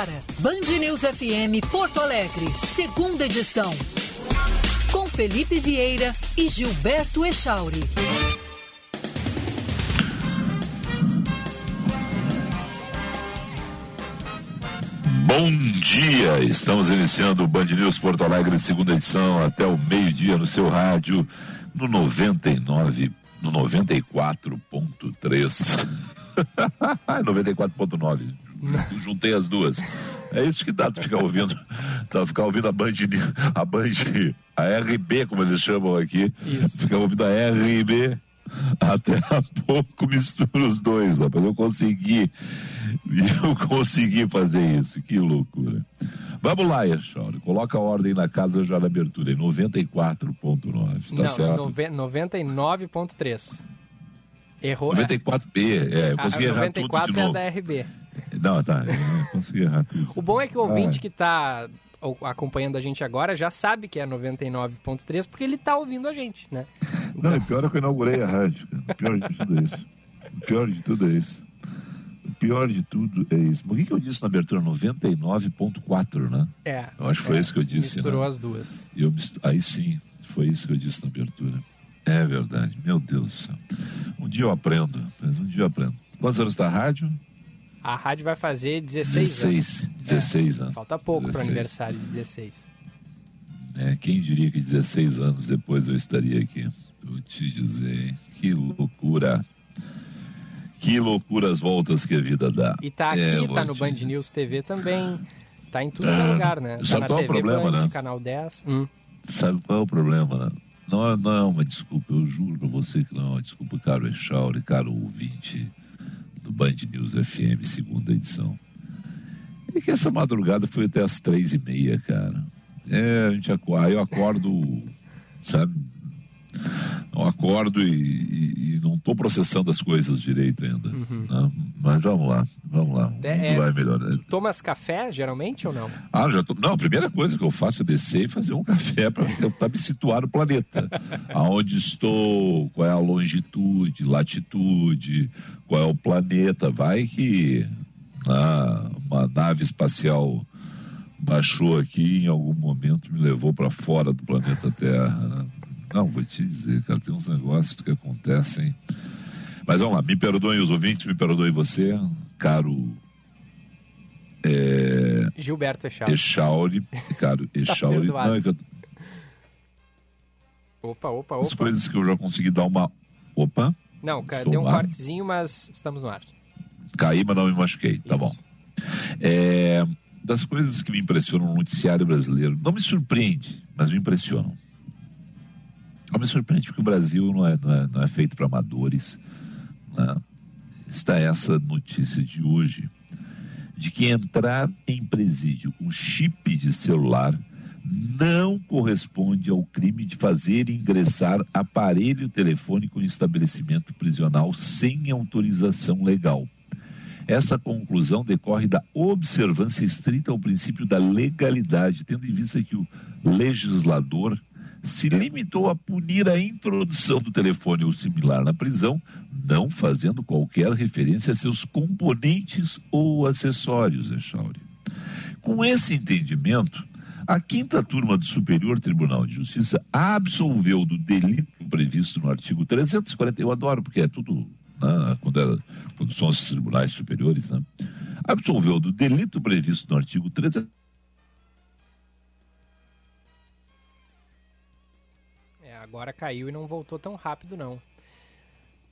Agora, Band News FM Porto Alegre, segunda edição. Com Felipe Vieira e Gilberto Echauri. Bom dia! Estamos iniciando o Band News Porto Alegre, segunda edição, até o meio-dia no seu rádio, no 99, no 94.3. 94.9. Juntei as duas. É isso que dá tu ficar ouvindo. Tá, ficar ouvindo a Band, a Band, a RB, como eles chamam aqui. Isso. Ficar ouvindo a RB. Até há pouco mistura os dois, rapaz. Eu consegui. Eu consegui fazer isso. Que loucura. Vamos lá, Echauri. Coloca a ordem na casa já na abertura, em 94.9. Tá Não, certo? 99.3. Errou. 94B, é, eu consegui a, errar 94 tudo de novo. é da RB. Não, tá, consegui errar tudo. O bom é que o ouvinte ah. que está acompanhando a gente agora já sabe que é 99.3 porque ele está ouvindo a gente, né? Não, e pior é que eu inaugurei a rádio, cara. O pior de tudo é isso. O pior de tudo é isso. O pior de tudo é isso. O que, que eu disse na abertura? 99.4, né? É. Eu acho que foi é, isso que eu disse. Misturou né? as duas. Eu, aí sim, foi isso que eu disse na abertura. É verdade, meu Deus do céu. Um dia eu aprendo, mas um dia eu aprendo. Quantos anos está a rádio? A rádio vai fazer 16, 16 anos. 16 é, anos. Falta pouco para o aniversário de 16. É, quem diria que 16 anos depois eu estaria aqui? Vou te dizer, que loucura. Que loucura as voltas que a vida dá. E tá aqui, é, tá no Band News TV também. Tá em tudo é, lugar, né? Tá sabe qual é o problema, Band, né? Canal 10. Hum. Sabe qual é o problema, né? Não, é, não é uma desculpa, eu juro pra você que não é uma desculpa, caro Echauri, caro ouvinte do Band News FM, segunda edição. É que essa madrugada foi até as três e meia, cara. É, a gente acorda, eu acordo, sabe, não acordo e, e, e não estou processando as coisas direito ainda. Uhum. Né? Mas vamos lá, vamos lá. É, vai melhor. Tomas café geralmente ou não? Ah, já tô... Não, a primeira coisa que eu faço é descer e fazer um café para tentar me situar no planeta. Aonde estou, qual é a longitude, latitude, qual é o planeta. Vai que ah, uma nave espacial baixou aqui em algum momento me levou para fora do planeta Terra. Né? Não, vou te dizer, cara, tem uns negócios que acontecem. Mas vamos lá, me perdoem os ouvintes, me perdoe você, caro. É... Gilberto Echauri. Echauri, caro Echauri. Não, é que eu... Opa, opa, opa. As coisas que eu já consegui dar uma. Opa. Não, deu um cortezinho, mas estamos no ar. Caí, mas não me machuquei, tá Isso. tá bom. É, das coisas que me impressionam no noticiário brasileiro, não me surpreende, mas me impressionam. Não me surpreende porque o Brasil não é, não é, não é feito para amadores. Né? Está essa notícia de hoje de que entrar em presídio com chip de celular não corresponde ao crime de fazer ingressar aparelho telefônico em estabelecimento prisional sem autorização legal. Essa conclusão decorre da observância estrita ao princípio da legalidade, tendo em vista que o legislador se limitou a punir a introdução do telefone ou similar na prisão, não fazendo qualquer referência a seus componentes ou acessórios, Echauri. Com esse entendimento, a quinta turma do Superior Tribunal de Justiça absolveu do delito previsto no artigo 340, eu adoro porque é tudo, né, quando, é, quando são os tribunais superiores, né, absolveu do delito previsto no artigo 340 agora caiu e não voltou tão rápido não.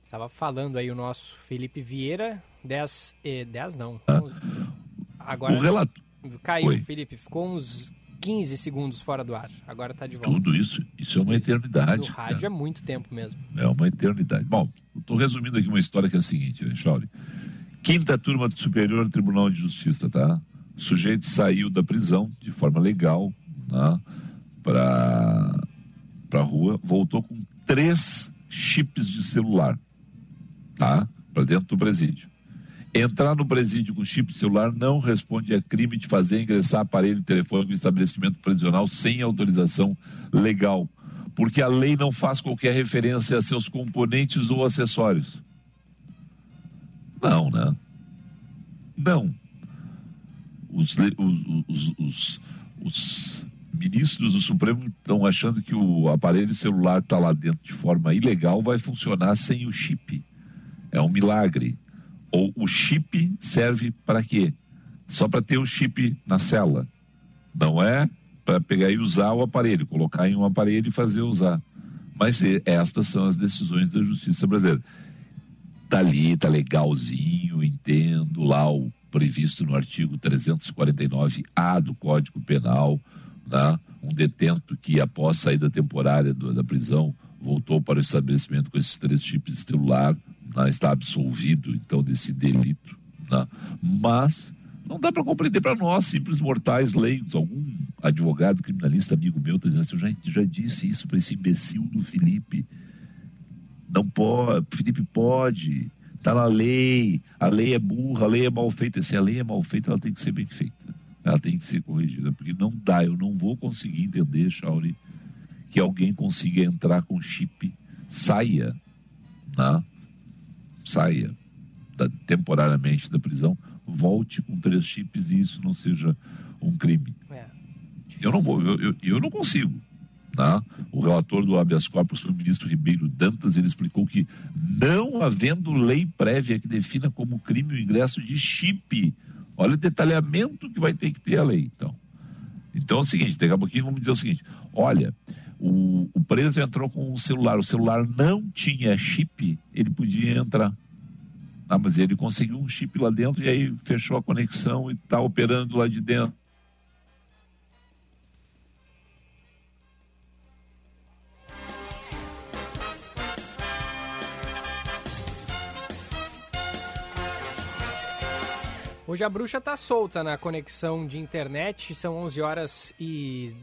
Estava falando aí o nosso Felipe Vieira, 10, eh, 10 não. Ah, agora o relato... caiu, Oi. Felipe, ficou uns 15 segundos fora do ar. Agora está de volta. Tudo isso, isso é uma eternidade. No rádio é muito tempo mesmo. É uma eternidade. Bom, estou resumindo aqui uma história que é a seguinte, né, Chauri? Quinta turma do Superior Tribunal de Justiça, tá? O sujeito saiu da prisão de forma legal, né? Para para a rua, voltou com três chips de celular, tá? Para dentro do presídio. Entrar no presídio com chip de celular não responde a crime de fazer ingressar aparelho telefônico em estabelecimento prisional sem autorização legal, porque a lei não faz qualquer referência a seus componentes ou acessórios. Não, né? Não. os, os, os, os ministros do Supremo estão achando que o aparelho celular está lá dentro de forma ilegal, vai funcionar sem o chip. É um milagre. Ou o chip serve para quê? Só para ter o chip na cela. Não é para pegar e usar o aparelho, colocar em um aparelho e fazer usar. Mas estas são as decisões da justiça brasileira. Está ali, está legalzinho, entendo lá o previsto no artigo 349A do Código Penal, né? um detento que após saída temporária do, da prisão voltou para o estabelecimento com esses três chips de celular, né? está absolvido então desse delito. Né? Mas não dá para compreender para nós, simples mortais leigos, algum advogado criminalista amigo meu está dizendo assim, eu já, já disse isso para esse imbecil do Felipe. Não pode, Felipe pode, está na lei, a lei é burra, a lei é mal feita. Se a lei é mal feita, ela tem que ser bem feita. Ela tem que ser corrigida, porque não dá, eu não vou conseguir entender, Shauri, que alguém consiga entrar com chip, saia, né? saia da, temporariamente da prisão, volte com três chips e isso não seja um crime. É. Eu não vou, eu, eu, eu não consigo. Né? O relator do habeas corpus foi o ministro Ribeiro Dantas, ele explicou que não havendo lei prévia que defina como crime o ingresso de chip, olha o detalhamento que vai ter que ter a lei, então. Então é o seguinte, daqui a pouquinho vamos dizer o seguinte, olha, o, o preso entrou com um celular, o celular não tinha chip, ele podia entrar. Ah, mas ele conseguiu um chip lá dentro e aí fechou a conexão e está operando lá de dentro. Hoje a bruxa tá solta na conexão de internet, são 11 horas e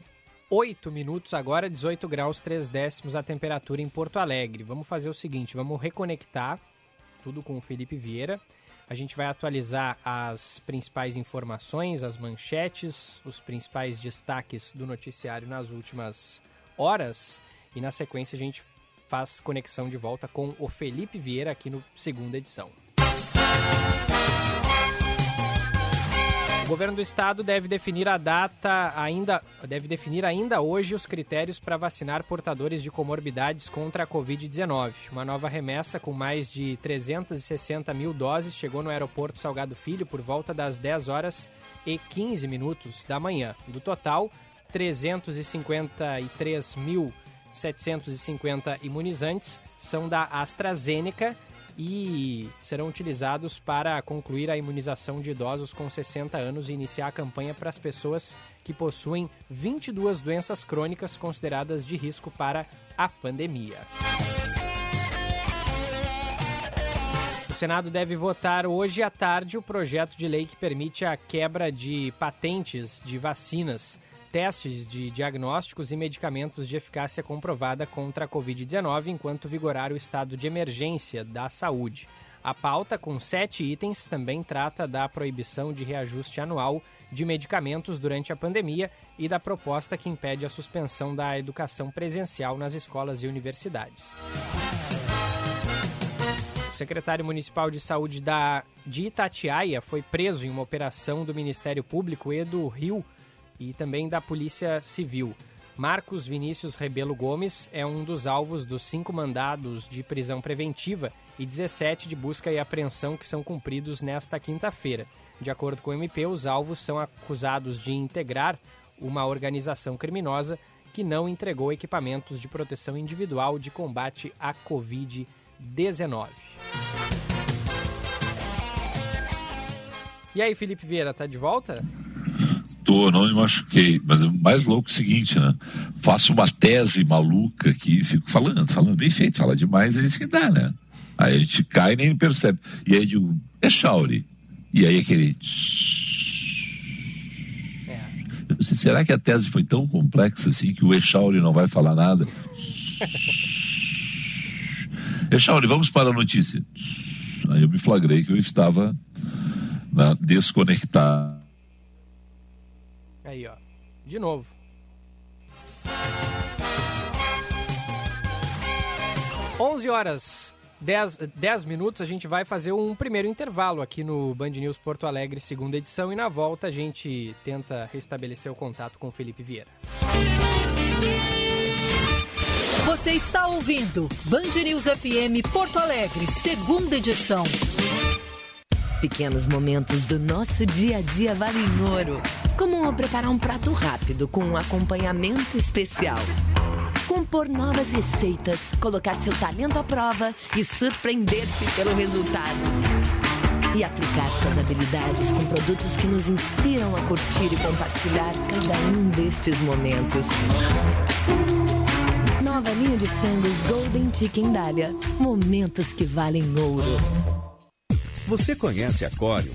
8 minutos agora, 18 graus 3 décimos a temperatura em Porto Alegre. Vamos fazer o seguinte, vamos reconectar tudo com o Felipe Vieira. A gente vai atualizar as principais informações, as manchetes, os principais destaques do noticiário nas últimas horas e na sequência a gente faz conexão de volta com o Felipe Vieira aqui no segunda edição. O governo do estado deve definir a data ainda, deve definir ainda hoje os critérios para vacinar portadores de comorbidades contra a Covid-19. Uma nova remessa com mais de 360 mil doses chegou no aeroporto Salgado Filho por volta das 10 horas e 15 minutos da manhã. Do total, 353.750 imunizantes são da AstraZeneca e serão utilizados para concluir a imunização de idosos com 60 anos e iniciar a campanha para as pessoas que possuem 22 doenças crônicas consideradas de risco para a pandemia. O Senado deve votar hoje à tarde o projeto de lei que permite a quebra de patentes de vacinas testes de diagnósticos e medicamentos de eficácia comprovada contra a Covid-19 enquanto vigorar o estado de emergência da saúde. A pauta, com sete itens, também trata da proibição de reajuste anual de medicamentos durante a pandemia e da proposta que impede a suspensão da educação presencial nas escolas e universidades. O secretário municipal de saúde da, de Itatiaia foi preso em uma operação do Ministério Público e do Rio e também da Polícia Civil. Marcos Vinícius Rebelo Gomes é um dos alvos dos cinco mandados de prisão preventiva e 17 de busca e apreensão que são cumpridos nesta quinta-feira. De acordo com o MP, os alvos são acusados de integrar uma organização criminosa que não entregou equipamentos de proteção individual de combate à Covid-19. E aí, Felipe Vieira, tá de volta? Tô, não me machuquei. Mas o mais louco é o seguinte, né? Faço uma tese maluca aqui, fico falando, falando bem feito, fala demais, é isso que dá, né? Aí a gente cai e nem percebe. E aí eu digo, é Shauri. E aí aquele. É. Disse, será que a tese foi tão complexa assim que o Echauri não vai falar nada? Echauri, vamos para a notícia. Aí eu me flagrei que eu estava né, desconectado. De novo. Onze horas 10, 10 minutos, a gente vai fazer um primeiro intervalo aqui no Band News Porto Alegre, segunda edição, e na volta a gente tenta restabelecer o contato com o Felipe Vieira. Você está ouvindo Band News FM Porto Alegre, segunda edição. Pequenos momentos do nosso dia a dia valem ouro, como preparar um prato rápido com um acompanhamento especial compor novas receitas, colocar seu talento à prova e surpreender-se pelo resultado. E aplicar suas habilidades com produtos que nos inspiram a curtir e compartilhar cada um destes momentos. Nova linha de frangos Golden Chicken Dália. Momentos que valem ouro. Você conhece a Corium?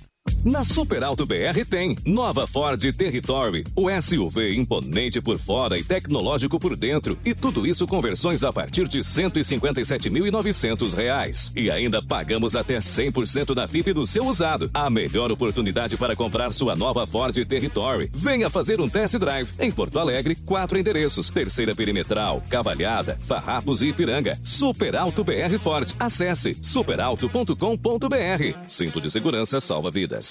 Na Super Alto BR tem nova Ford Territory, o SUV imponente por fora e tecnológico por dentro, e tudo isso com versões a partir de R$ 157.900. E ainda pagamos até 100% na FIP do seu usado. A melhor oportunidade para comprar sua nova Ford Territory. Venha fazer um test drive em Porto Alegre, quatro endereços: Terceira Perimetral, Cavalhada, Farrapos e Ipiranga. Super Alto BR Ford. Acesse superalto.com.br. Cinto de segurança salva vidas.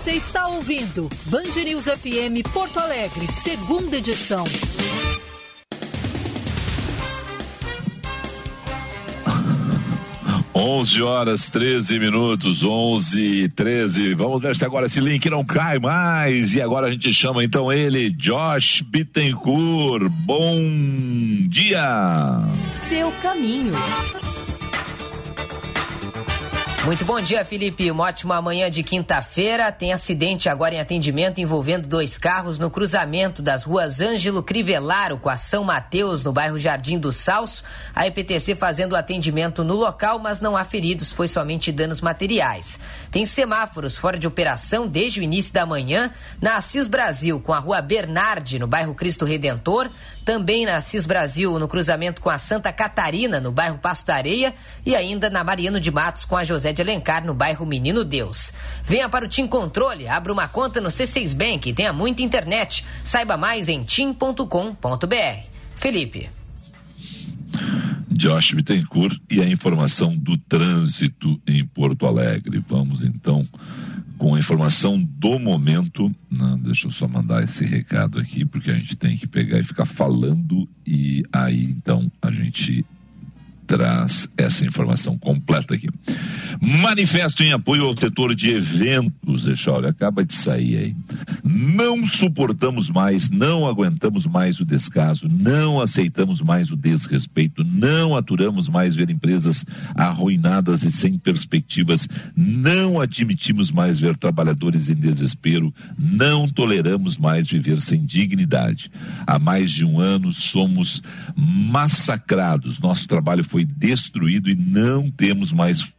Você está ouvindo Band News FM Porto Alegre, segunda edição. Onze horas 13 minutos, 11 e 13. Vamos ver se agora esse link não cai mais. E agora a gente chama então ele, Josh Bittencourt. Bom dia. Seu caminho. Muito bom dia, Felipe. Uma ótima manhã de quinta-feira. Tem acidente agora em atendimento envolvendo dois carros no cruzamento das ruas Ângelo Crivellaro com a São Mateus, no bairro Jardim do Salso. A EPTC fazendo atendimento no local, mas não há feridos, foi somente danos materiais. Tem semáforos fora de operação desde o início da manhã na Assis Brasil, com a rua Bernardi, no bairro Cristo Redentor. Também na Assis Brasil, no cruzamento com a Santa Catarina, no bairro Pasto da Areia. E ainda na Mariano de Matos, com a José de Alencar, no bairro Menino Deus. Venha para o Tim Controle, abra uma conta no C6 Bank e tenha muita internet. Saiba mais em tim.com.br. Felipe. Josh Bittencourt e a informação do trânsito em Porto Alegre. Vamos então com a informação do momento. Não, deixa eu só mandar esse recado aqui, porque a gente tem que pegar e ficar falando, e aí então a gente traz essa informação completa aqui. Manifesto em apoio ao setor de eventos, olha, acaba de sair aí. Não suportamos mais, não aguentamos mais o descaso, não aceitamos mais o desrespeito, não aturamos mais ver empresas arruinadas e sem perspectivas, não admitimos mais ver trabalhadores em desespero, não toleramos mais viver sem dignidade. Há mais de um ano somos massacrados, nosso trabalho foi destruído e não temos mais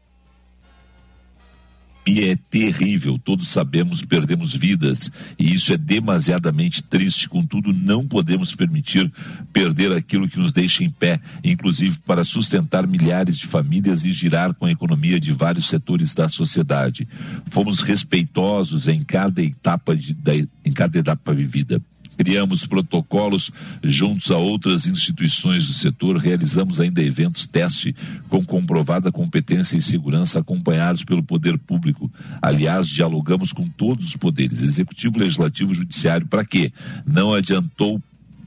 e é terrível, todos sabemos, perdemos vidas e isso é demasiadamente triste. Contudo, não podemos permitir perder aquilo que nos deixa em pé, inclusive para sustentar milhares de famílias e girar com a economia de vários setores da sociedade. Fomos respeitosos em cada etapa, de, em cada etapa vivida. Criamos protocolos juntos a outras instituições do setor, realizamos ainda eventos teste com comprovada competência e segurança acompanhados pelo poder público. Aliás, dialogamos com todos os poderes, executivo, legislativo, judiciário, para quê? Não adiantou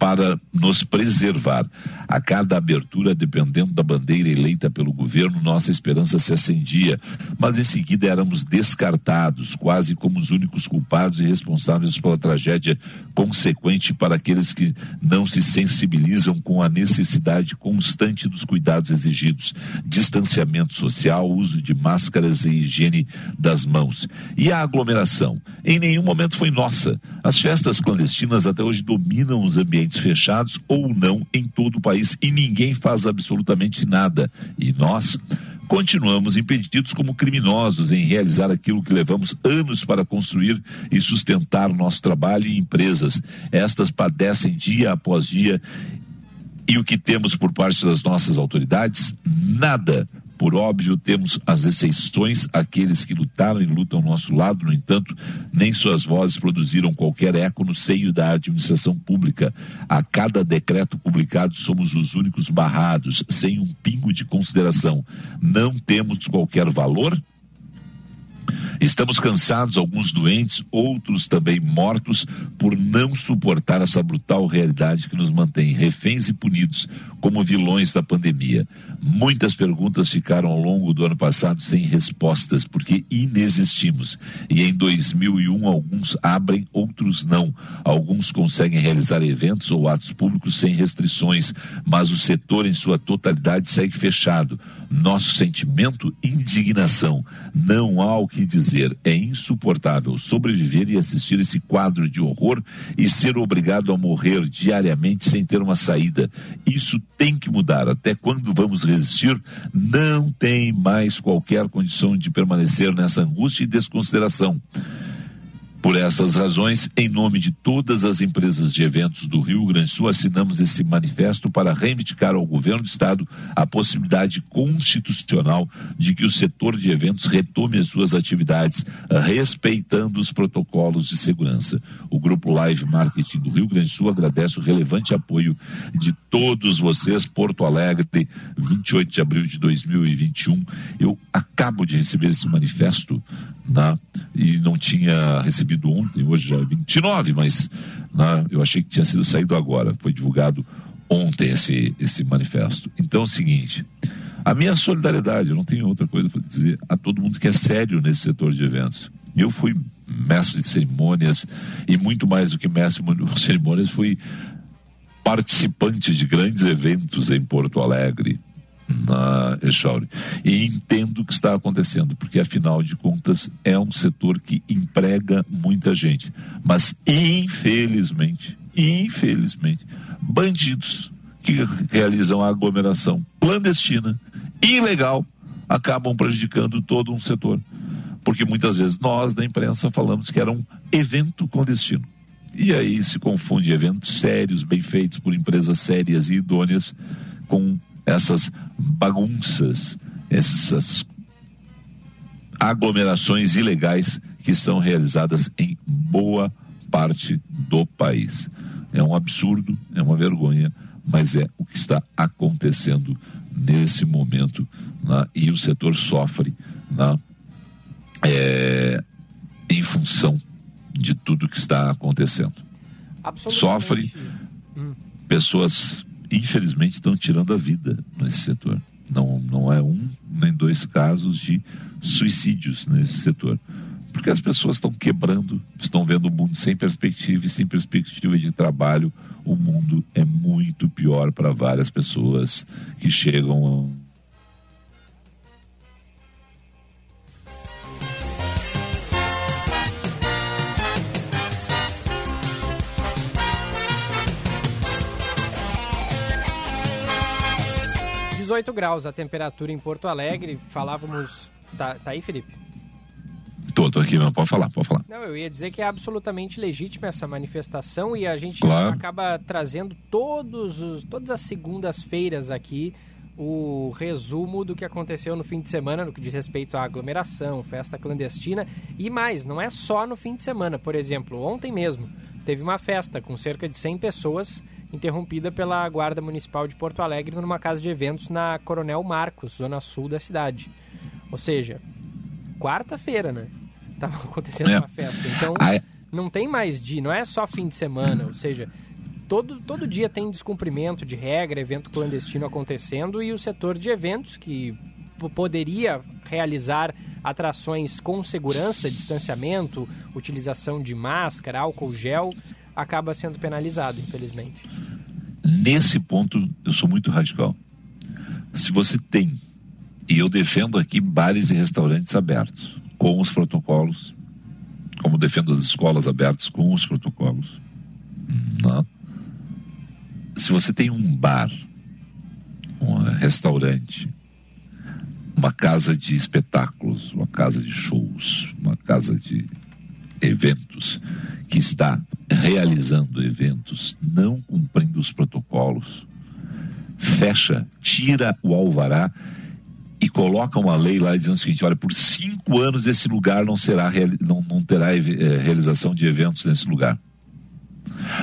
para nos preservar. A cada abertura, dependendo da bandeira eleita pelo governo, nossa esperança se acendia, mas em seguida éramos descartados, quase como os únicos culpados e responsáveis pela tragédia consequente para aqueles que não se sensibilizam com a necessidade constante dos cuidados exigidos, distanciamento social, uso de máscaras e higiene das mãos. E a aglomeração? Em nenhum momento foi nossa. As festas clandestinas até hoje dominam os ambientes fechados ou não em todo o país e ninguém faz absolutamente nada. E nós continuamos impedidos como criminosos em realizar aquilo que levamos anos para construir e sustentar nosso trabalho e empresas. Estas padecem dia após dia e o que temos por parte das nossas autoridades? Nada. Por óbvio, temos as exceções, aqueles que lutaram e lutam ao nosso lado, no entanto, nem suas vozes produziram qualquer eco no seio da administração pública. A cada decreto publicado, somos os únicos barrados, sem um pingo de consideração. Não temos qualquer valor, Estamos cansados, alguns doentes, outros também mortos, por não suportar essa brutal realidade que nos mantém reféns e punidos como vilões da pandemia. Muitas perguntas ficaram ao longo do ano passado sem respostas, porque inexistimos. E em 2001, alguns abrem, outros não. Alguns conseguem realizar eventos ou atos públicos sem restrições, mas o setor, em sua totalidade, segue fechado. Nosso sentimento, indignação. Não há o que dizer dizer, é insuportável sobreviver e assistir esse quadro de horror e ser obrigado a morrer diariamente sem ter uma saída. Isso tem que mudar. Até quando vamos resistir? Não tem mais qualquer condição de permanecer nessa angústia e desconsideração. Por essas razões, em nome de todas as empresas de eventos do Rio Grande do Sul, assinamos esse manifesto para reivindicar ao governo do estado a possibilidade constitucional de que o setor de eventos retome as suas atividades, respeitando os protocolos de segurança. O Grupo Live Marketing do Rio Grande do Sul agradece o relevante apoio de todos vocês. Porto Alegre, 28 de abril de 2021. Eu acabo de receber esse manifesto né, e não tinha recebido recebido ontem, hoje já é 29, mas né, eu achei que tinha sido saído agora. Foi divulgado ontem esse, esse manifesto. Então é o seguinte. A minha solidariedade, eu não tenho outra coisa para dizer a todo mundo que é sério nesse setor de eventos. Eu fui mestre de cerimônias e muito mais do que mestre de cerimônias, fui participante de grandes eventos em Porto Alegre, na Echauri. E entendo o que está acontecendo, porque afinal de contas é um setor que emprega muita gente. Mas infelizmente, infelizmente, bandidos que realizam a aglomeração clandestina, ilegal, acabam prejudicando todo um setor. Porque muitas vezes nós da imprensa falamos que era um evento clandestino. E aí se confunde eventos sérios, bem feitos por empresas sérias e idôneas, com essas bagunças, essas aglomerações ilegais que são realizadas em boa parte do país. É um absurdo, é uma vergonha, mas é o que está acontecendo nesse momento né? e o setor sofre né? é, em função de tudo que está acontecendo. Sofre hum. pessoas infelizmente estão tirando a vida nesse setor. Não, não é um nem dois casos de suicídios nesse setor. Porque as pessoas estão quebrando, estão vendo o mundo sem perspectiva e sem perspectiva de trabalho. O mundo é muito pior para várias pessoas que chegam 18 graus a temperatura em Porto Alegre. Falávamos. Tá, tá aí, Felipe? Tô, tô aqui, não, pode falar, pode falar. Não, eu ia dizer que é absolutamente legítima essa manifestação e a gente claro. acaba trazendo todos os, todas as segundas-feiras aqui o resumo do que aconteceu no fim de semana no que diz respeito à aglomeração, festa clandestina e mais, não é só no fim de semana. Por exemplo, ontem mesmo teve uma festa com cerca de 100 pessoas interrompida pela Guarda Municipal de Porto Alegre numa casa de eventos na Coronel Marcos, zona sul da cidade. Ou seja, quarta-feira, né? Tava acontecendo é. uma festa. Então, não tem mais dia, não é só fim de semana, ou seja, todo, todo dia tem descumprimento de regra, evento clandestino acontecendo e o setor de eventos que poderia realizar atrações com segurança, distanciamento, utilização de máscara, álcool gel, acaba sendo penalizado, infelizmente. Nesse ponto, eu sou muito radical. Se você tem, e eu defendo aqui bares e restaurantes abertos, com os protocolos, como defendo as escolas abertas com os protocolos. Não. Se você tem um bar, um restaurante, uma casa de espetáculos, uma casa de shows, uma casa de eventos que está realizando eventos não cumprindo os protocolos, fecha, tira o alvará e coloca uma lei lá dizendo o seguinte: olha, por cinco anos esse lugar não será não, não terá eh, realização de eventos nesse lugar.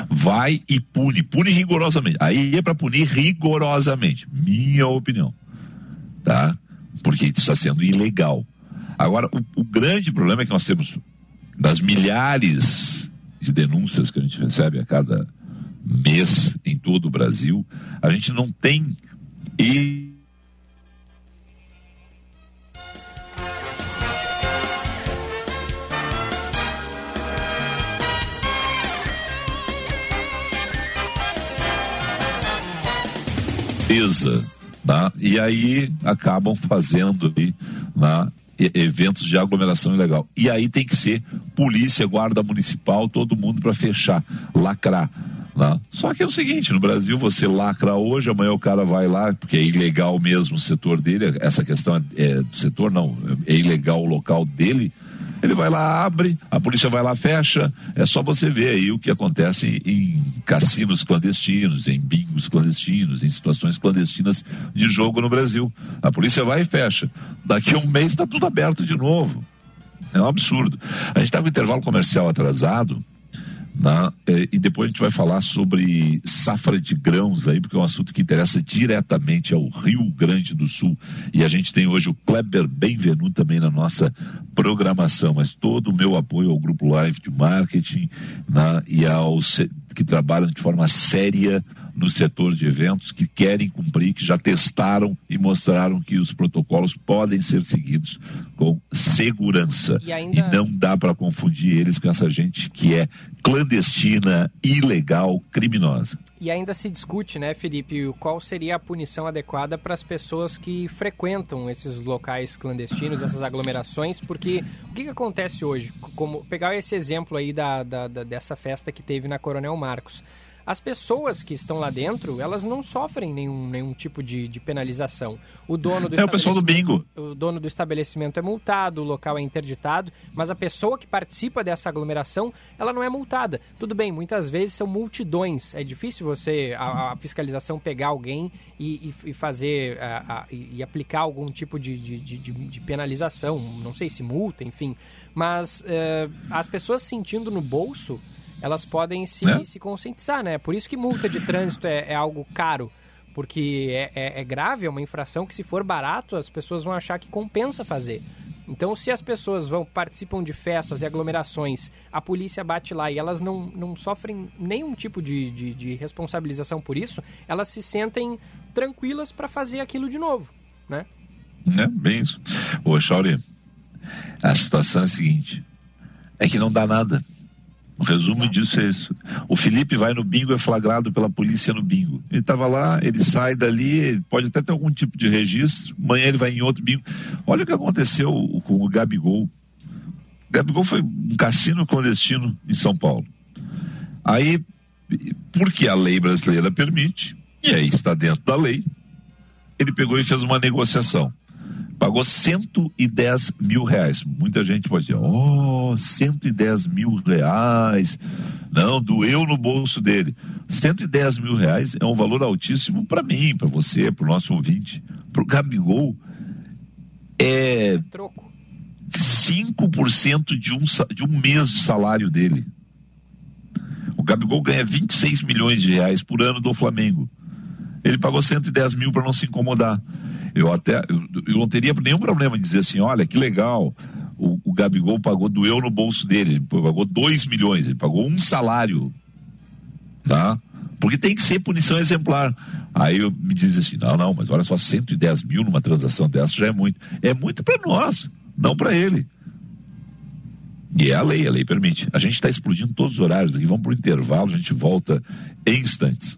Vai e pune, pune rigorosamente. Aí é para punir rigorosamente, minha opinião, tá? Porque está sendo ilegal. Agora, o, o grande problema é que nós temos das milhares de denúncias que a gente recebe a cada mês em todo o Brasil, a gente não tem e tá? e aí acabam fazendo aí, na, eventos de aglomeração ilegal. E aí tem que ser polícia, guarda municipal, todo mundo para fechar, lacrar. Né? Só que é o seguinte, no Brasil você lacra hoje, amanhã o cara vai lá, porque é ilegal mesmo o setor dele, essa questão é, é do setor, não, é ilegal o local dele, ele vai lá, abre, a polícia vai lá, fecha. É só você ver aí o que acontece em cassinos clandestinos, em bingos clandestinos, em situações clandestinas de jogo no Brasil. A polícia vai e fecha. Daqui a um mês está tudo aberto de novo. É um absurdo. A gente está com intervalo comercial atrasado. Né? E depois a gente vai falar sobre safra de grãos aí, porque é um assunto que interessa diretamente ao Rio Grande do Sul. E a gente tem hoje o Kleber Benvenu também na nossa programação, mas todo o meu apoio ao Grupo Live de Marketing né? e aos que trabalham de forma séria no setor de eventos, que querem cumprir, que já testaram e mostraram que os protocolos podem ser seguidos com segurança. E, ainda... e não dá para confundir eles com essa gente que é clandestina, ilegal, criminosa. E ainda se discute, né, Felipe, qual seria a punição adequada para as pessoas que frequentam esses locais clandestinos, essas aglomerações, porque o que, que acontece hoje? Como pegar esse exemplo aí da, da, da, dessa festa que teve na Coronel Marcos as pessoas que estão lá dentro, elas não sofrem nenhum, nenhum tipo de, de penalização. O dono do é o pessoal do bingo. O dono do estabelecimento é multado, o local é interditado, mas a pessoa que participa dessa aglomeração, ela não é multada. Tudo bem, muitas vezes são multidões. É difícil você, a, a fiscalização, pegar alguém e, e, e fazer a, a, e aplicar algum tipo de, de, de, de, penalização. Não sei se multa, enfim. Mas uh, as pessoas sentindo no bolso elas podem se, né? se conscientizar, né? Por isso que multa de trânsito é, é algo caro. Porque é, é, é, grave, é uma infração que se for barato, as pessoas vão achar que compensa fazer. Então, se as pessoas vão participam de festas e aglomerações, a polícia bate lá e elas não, não sofrem nenhum tipo de, de, de responsabilização por isso, elas se sentem tranquilas para fazer aquilo de novo, né? É, bem isso. Ô, Shauri, a situação é a seguinte, é que não dá nada. O resumo Exato. disso é isso. O Felipe vai no bingo, é flagrado pela polícia no bingo. Ele estava lá, ele sai dali, pode até ter algum tipo de registro, amanhã ele vai em outro bingo. Olha o que aconteceu com o Gabigol. O Gabigol foi um cassino clandestino em São Paulo. Aí, porque a lei brasileira permite, e aí está dentro da lei, ele pegou e fez uma negociação pagou 110 mil reais. Muita gente pode dizer, oh, 110 mil reais. Não, doeu no bolso dele. 110 mil reais é um valor altíssimo para mim, para você, para o nosso ouvinte. Para o Gabigol, é Troco. 5% de um, de um mês de salário dele. O Gabigol ganha 26 milhões de reais por ano do Flamengo. Ele pagou 110 mil para não se incomodar. Eu até eu, eu, não teria nenhum problema em dizer assim, olha que legal, o, o Gabigol pagou, doeu no bolso dele, ele pagou 2 milhões, ele pagou um salário, tá? Porque tem que ser punição exemplar. Aí eu, me diz assim: não, não, mas olha só, 110 mil numa transação dessa já é muito. É muito para nós, não para ele. E é a lei, a lei permite. A gente está explodindo todos os horários aqui. Vamos para o intervalo, a gente volta em instantes.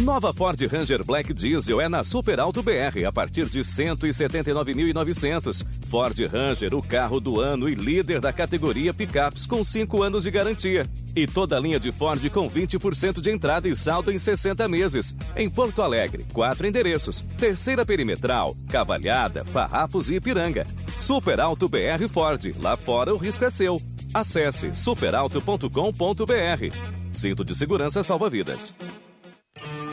Nova Ford Ranger Black Diesel é na Super Alto BR a partir de 179.900. Ford Ranger, o carro do ano e líder da categoria picapes com 5 anos de garantia. E toda a linha de Ford com 20% de entrada e saldo em 60 meses. Em Porto Alegre, quatro endereços: Terceira Perimetral, Cavalhada, Farrapos e Ipiranga. Super Alto BR Ford. Lá fora o risco é seu. Acesse superalto.com.br. Cinto de segurança salva vidas.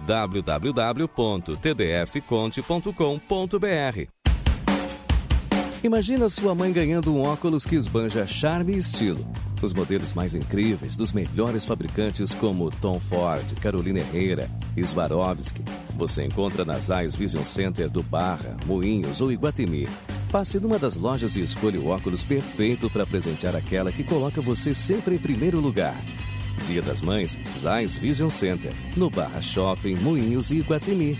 www.tdfconte.com.br. Imagina sua mãe ganhando um óculos que esbanja charme e estilo. Os modelos mais incríveis dos melhores fabricantes como Tom Ford, Carolina Herrera Swarovski. Você encontra nas Eyes Vision Center do Barra, Moinhos ou Iguatemi. Passe numa das lojas e escolha o óculos perfeito para presentear aquela que coloca você sempre em primeiro lugar. Dia das Mães, Zais Vision Center, no Barra Shopping, Moinhos e Iguatemi.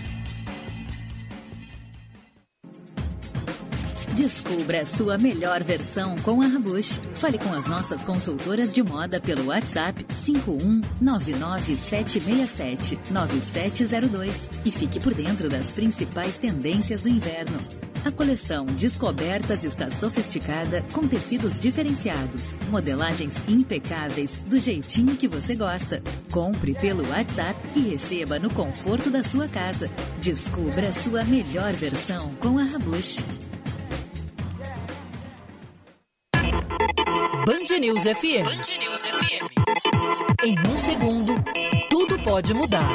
Descubra sua melhor versão com a Rabush. Fale com as nossas consultoras de moda pelo WhatsApp 51997679702 e fique por dentro das principais tendências do inverno. A coleção Descobertas está sofisticada com tecidos diferenciados, modelagens impecáveis do jeitinho que você gosta. Compre pelo WhatsApp e receba no conforto da sua casa. Descubra a sua melhor versão com a Rabush. Band News FM. Band News FM. Em um segundo, tudo pode mudar.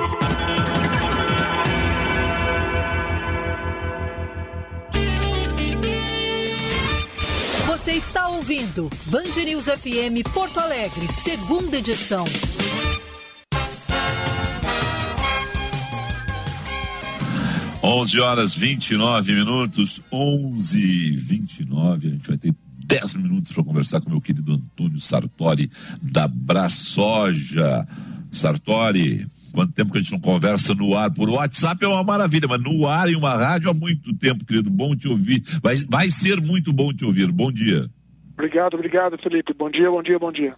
Você está ouvindo Band News FM Porto Alegre, segunda edição. Onze horas 29 minutos, onze e 29. A gente vai ter 10 minutos para conversar com meu querido Antônio Sartori da Braçoja. Sartori, quanto tempo que a gente não conversa no ar? Por WhatsApp é uma maravilha, mas no ar em uma rádio há muito tempo, querido. Bom te ouvir. Vai, vai ser muito bom te ouvir. Bom dia. Obrigado, obrigado, Felipe. Bom dia, bom dia, bom dia.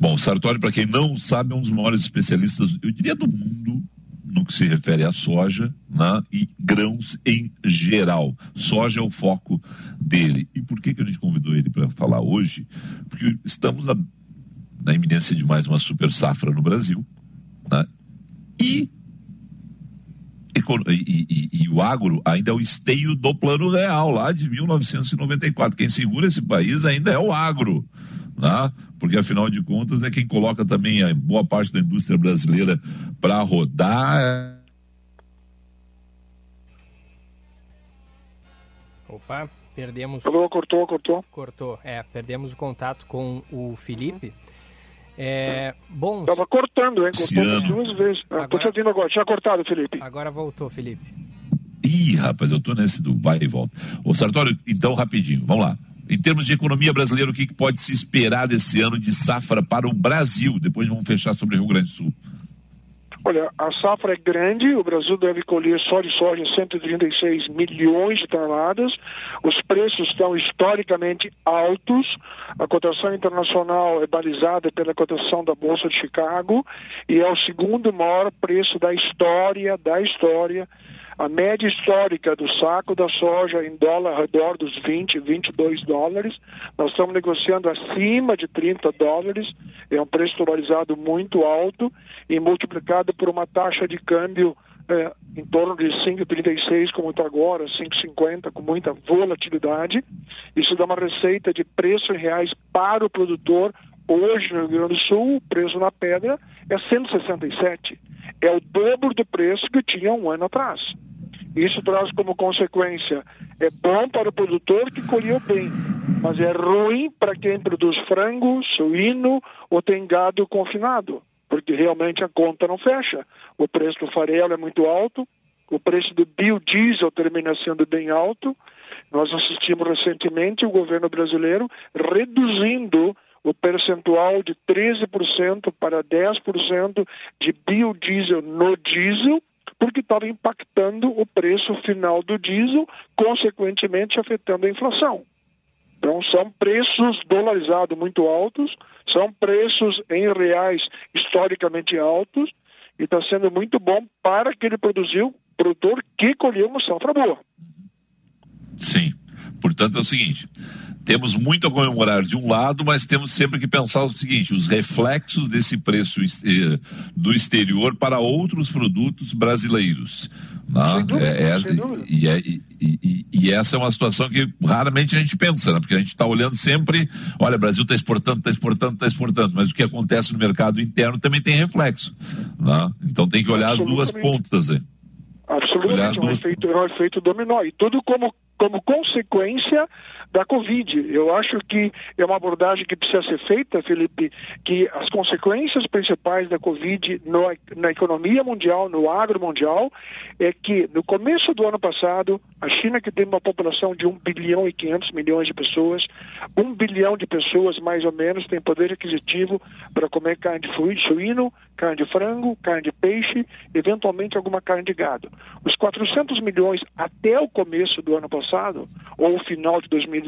Bom, Sartori, para quem não sabe, é um dos maiores especialistas, eu diria, do mundo no que se refere à soja né, e grãos em geral. Soja é o foco dele. E por que, que a gente convidou ele para falar hoje? Porque estamos na, na iminência de mais uma super safra no Brasil. Né, e, e, e, e o agro ainda é o esteio do plano real, lá de 1994. Quem segura esse país ainda é o agro. Né? porque afinal de contas é quem coloca também a boa parte da indústria brasileira para rodar. Opa, perdemos. Cortou, cortou. Cortou, é, perdemos o contato com o Felipe. É, bom. Tava cortando, hein? Cortou duas vezes. Ah, agora... Tô te ouvindo agora. Tinha cortado, Felipe. Agora voltou, Felipe. Ih, rapaz, eu tô nesse do vai e volta. Ô Sartório, então rapidinho, vamos lá. Em termos de economia brasileira, o que pode se esperar desse ano de safra para o Brasil? Depois vamos fechar sobre o Rio Grande do Sul. Olha, a safra é grande, o Brasil deve colher só de soja 136 milhões de toneladas, os preços estão historicamente altos, a cotação internacional é balizada pela cotação da Bolsa de Chicago e é o segundo maior preço da história, da história a média histórica do saco da soja em dólar ao redor dos 20, 22 dólares. Nós estamos negociando acima de 30 dólares. É um preço valorizado muito alto e multiplicado por uma taxa de câmbio é, em torno de 5,36 como está agora, 5,50 com muita volatilidade. Isso dá uma receita de preço em reais para o produtor. Hoje no Rio Grande do Sul, o preço na pedra é 167. É o dobro do preço que tinha um ano atrás. Isso traz como consequência, é bom para o produtor que colheu bem, mas é ruim para quem produz frango, suíno ou tem gado confinado porque realmente a conta não fecha. O preço do farelo é muito alto, o preço do biodiesel termina sendo bem alto. Nós assistimos recentemente o governo brasileiro reduzindo o percentual de 13% para 10% de biodiesel no diesel, porque estava impactando o preço final do diesel, consequentemente afetando a inflação. Então, são preços dolarizados muito altos, são preços em reais historicamente altos, e está sendo muito bom para aquele produziu, produtor que colheu uma safra boa. Sim. Portanto, é o seguinte: temos muito a comemorar de um lado, mas temos sempre que pensar o seguinte: os reflexos desse preço eh, do exterior para outros produtos brasileiros. Né? Dúvida, é, é, e, é, e, e, e, essa é uma situação que raramente a gente pensa, né? porque a gente está olhando sempre: olha, o Brasil está exportando, está exportando, está exportando, mas o que acontece no mercado interno também tem reflexo. Né? Então tem que olhar as duas pontas. Aí. Absolutamente, um efeito, um efeito dominó. E tudo como, como consequência da Covid. Eu acho que é uma abordagem que precisa ser feita, Felipe, que as consequências principais da Covid no, na economia mundial, no agro mundial, é que no começo do ano passado, a China, que tem uma população de 1 bilhão e 500 milhões de pessoas, 1 bilhão de pessoas mais ou menos tem poder aquisitivo para comer carne de suíno, carne de frango, carne de peixe, eventualmente alguma carne de gado. Os 400 milhões até o começo do ano passado, ou o final de 2019,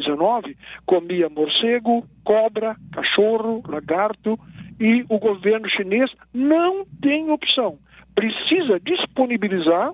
comia morcego, cobra, cachorro, lagarto, e o governo chinês não tem opção. Precisa disponibilizar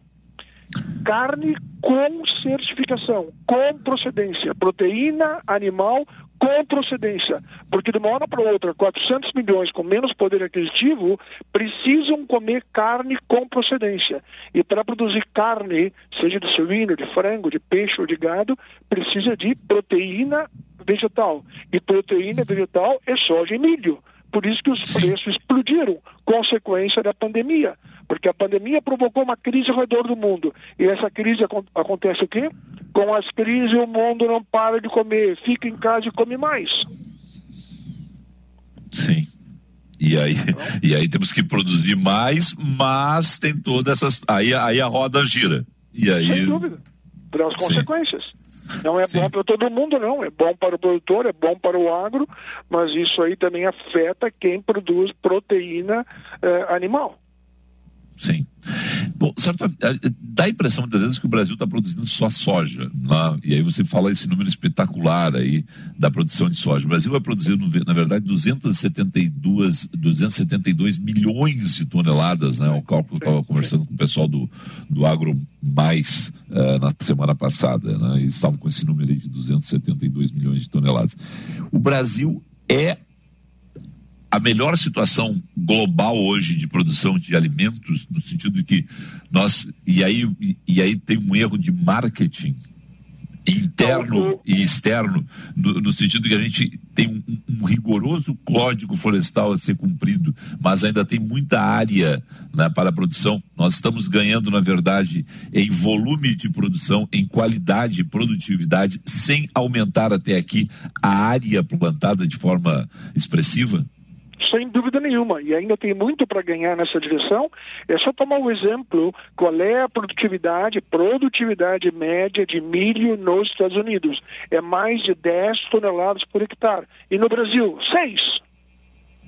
carne com certificação, com procedência, proteína animal com procedência, porque de uma hora para outra, 400 milhões com menos poder aquisitivo precisam comer carne com procedência. E para produzir carne, seja de suíno, de frango, de peixe ou de gado, precisa de proteína vegetal. E proteína vegetal é soja e milho. Por isso que os Sim. preços explodiram, consequência da pandemia. Porque a pandemia provocou uma crise ao redor do mundo. E essa crise acontece o quê? Com as crises o mundo não para de comer, fica em casa e come mais. Sim. E aí, e aí temos que produzir mais, mas tem todas essas. Aí, aí a roda gira. E aí... Sem dúvida. Traz consequências. Não é Sim. bom para todo mundo, não. É bom para o produtor, é bom para o agro, mas isso aí também afeta quem produz proteína eh, animal. Sim. Bom, certo, dá a impressão muitas vezes que o Brasil está produzindo só soja, né? e aí você fala esse número espetacular aí da produção de soja. O Brasil vai produzir, na verdade, 272, 272 milhões de toneladas, né? O cálculo que eu estava conversando com o pessoal do, do Agro Mais uh, na semana passada, né? E estavam com esse número aí de 272 milhões de toneladas. O Brasil é a melhor situação global hoje de produção de alimentos, no sentido de que nós. E aí, e aí tem um erro de marketing interno e externo, no, no, sentido que a gente tem um, um, rigoroso código florestal a ser cumprido, mas ainda tem muita área né, para a produção. Nós estamos ganhando, na verdade, em volume de produção, em qualidade e produtividade, sem aumentar até aqui a área plantada de forma expressiva sem dúvida nenhuma. E ainda tem muito para ganhar nessa direção. É só tomar o um exemplo: qual é a produtividade, produtividade média de milho nos Estados Unidos? É mais de 10 toneladas por hectare. E no Brasil, 6.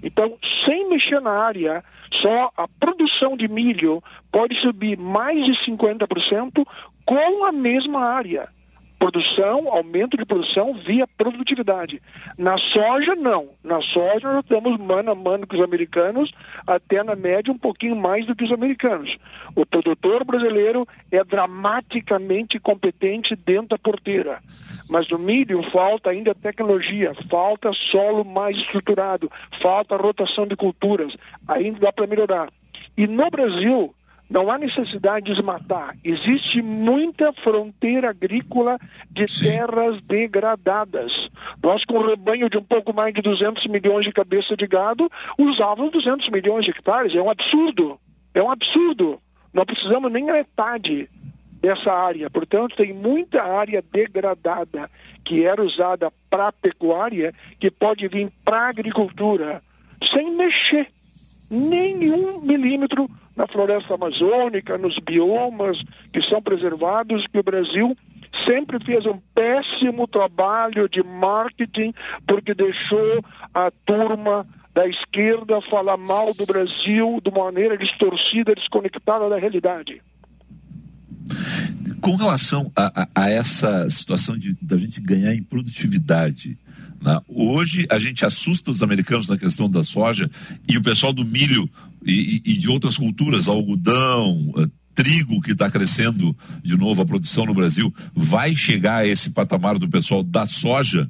Então, sem mexer na área, só a produção de milho pode subir mais de 50% com a mesma área produção, aumento de produção via produtividade. Na soja, não. Na soja, nós estamos mano a mano com os americanos, até na média um pouquinho mais do que os americanos. O produtor brasileiro é dramaticamente competente dentro da porteira. Mas no milho falta ainda tecnologia, falta solo mais estruturado, falta rotação de culturas. Ainda dá para melhorar. E no Brasil, Não há necessidade de desmatar. Existe muita fronteira agrícola de Sim. terras degradadas. Nós, com um rebanho de um pouco mais de 200 milhões de cabeça de gado, usávamos 200 milhões de hectares. É um absurdo. É um absurdo. Não precisamos nem metade dessa área. Portanto, tem muita área degradada que era usada para pecuária que pode vir para agricultura sem mexer nenhum milímetro na floresta amazônica, nos biomas que são preservados, que o Brasil sempre fez um péssimo trabalho de marketing porque deixou a turma da esquerda falar mal do Brasil de maneira distorcida, desconectada da realidade. Com relação a, a, a essa situação de da gente ganhar em produtividade? Hoje a gente assusta os americanos na questão da soja e o pessoal do milho e, e de outras culturas, algodão, eh, trigo que está crescendo de novo a produção no Brasil, vai chegar a esse patamar do pessoal da soja?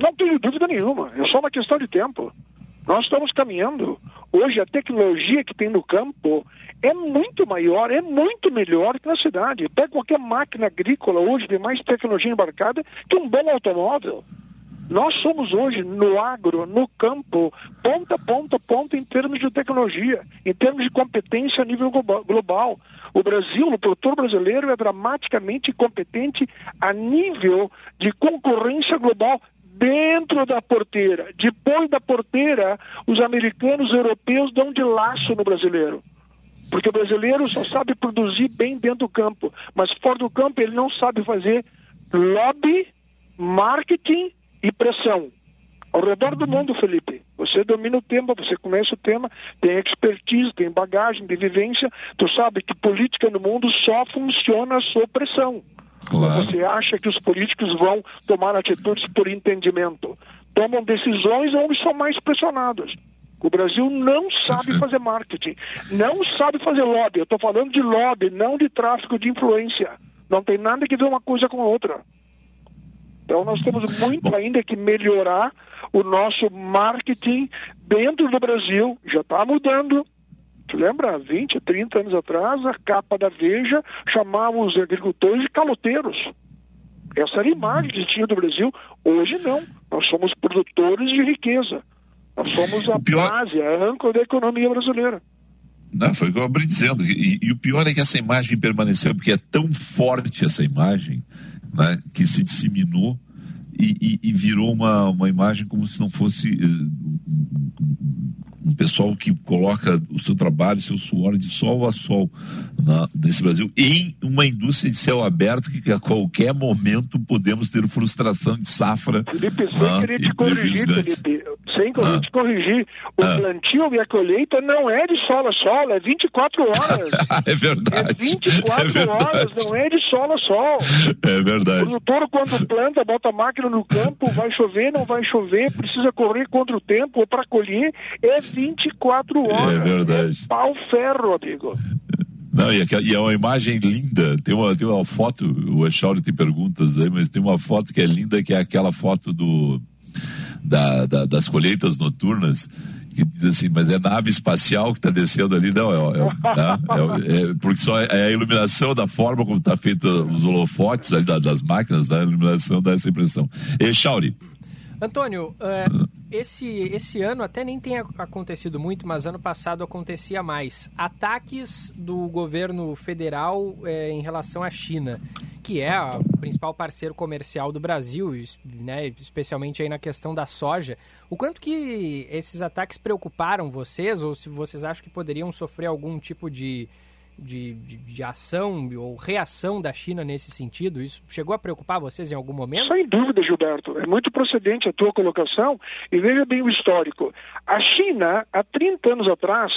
Não tenho dúvida nenhuma, é só uma questão de tempo. Nós estamos caminhando. Hoje a tecnologia que tem no campo é muito maior, é muito melhor que na cidade. Pega qualquer máquina agrícola hoje de mais tecnologia embarcada que um bom automóvel. Nós somos hoje no agro, no campo, ponta, ponta, ponta em termos de tecnologia, em termos de competência a nível global. O Brasil, o produtor brasileiro, é dramaticamente competente a nível de concorrência global dentro da porteira. Depois da porteira, os americanos e europeus dão de laço no brasileiro. Porque o brasileiro só sabe produzir bem dentro do campo, mas fora do campo ele não sabe fazer lobby, marketing e pressão. Ao redor do mundo, Felipe, você domina o tema, você conhece o tema, tem expertise, tem bagagem de vivência, tu sabe que política no mundo só funciona sob pressão. Claro. Você acha que os políticos vão tomar atitudes por entendimento? Tomam decisões onde são mais pressionados. O Brasil não sabe fazer marketing, não sabe fazer lobby. Eu estou falando de lobby, não de tráfico de influência. Não tem nada que ver uma coisa com a outra. Então nós temos muito ainda que melhorar o nosso marketing dentro do Brasil. Já está mudando, Tu lembra, 20, 30 anos atrás, a capa da Veja chamava os agricultores de caloteiros. Essa era a imagem que tinha do Brasil. Hoje não. Nós somos produtores de riqueza. Nós somos a pior... base, a âncora da economia brasileira. Não, foi o que eu abri dizendo. E, e, o pior é que essa imagem permaneceu, porque é tão forte essa imagem, né, que se disseminou e, e, e, virou uma, uma imagem como se não fosse uh, um pessoal que coloca o seu trabalho, seu suor de sol a sol na, nesse Brasil, em uma indústria de céu aberto que a qualquer momento podemos ter frustração de safra. Felipe, sem né, querer te corrigir, Felipe, sem querer ah. te corrigir, o ah. plantio e a colheita não é de sol a sol, é 24 horas. é verdade. É 24 é verdade. horas, não é de sol a sol. É verdade. O produtor, quando planta, bota a máquina no campo, vai chover, não vai chover, precisa correr contra o tempo ou para colher, é 24 horas. É verdade. É pau ferro, amigo. Não, e, e, é uma imagem linda. Tem uma, tem uma foto, o Echauri tem perguntas aí, mas tem uma foto que é linda, que é aquela foto do, da, da, das colheitas noturnas, que diz assim, mas é nave espacial que está descendo ali, não, é, é, tá? é, é, porque só é a iluminação da forma como está feita os holofotes ali das, das máquinas, da iluminação dá essa impressão. E Chauri. Antônio, é, esse, esse ano até nem tem acontecido muito, mas ano passado acontecia mais. Ataques do governo federal é, em relação à China, que é o principal parceiro comercial do Brasil, né, especialmente aí na questão da soja. O quanto que esses ataques preocuparam vocês, ou se vocês acham que poderiam sofrer algum tipo de de, de, de, ação ou reação da China nesse sentido? Isso chegou a preocupar vocês em algum momento? Sem dúvida, Gilberto. É muito procedente a tua colocação e veja bem o histórico. A China, há 30 anos atrás,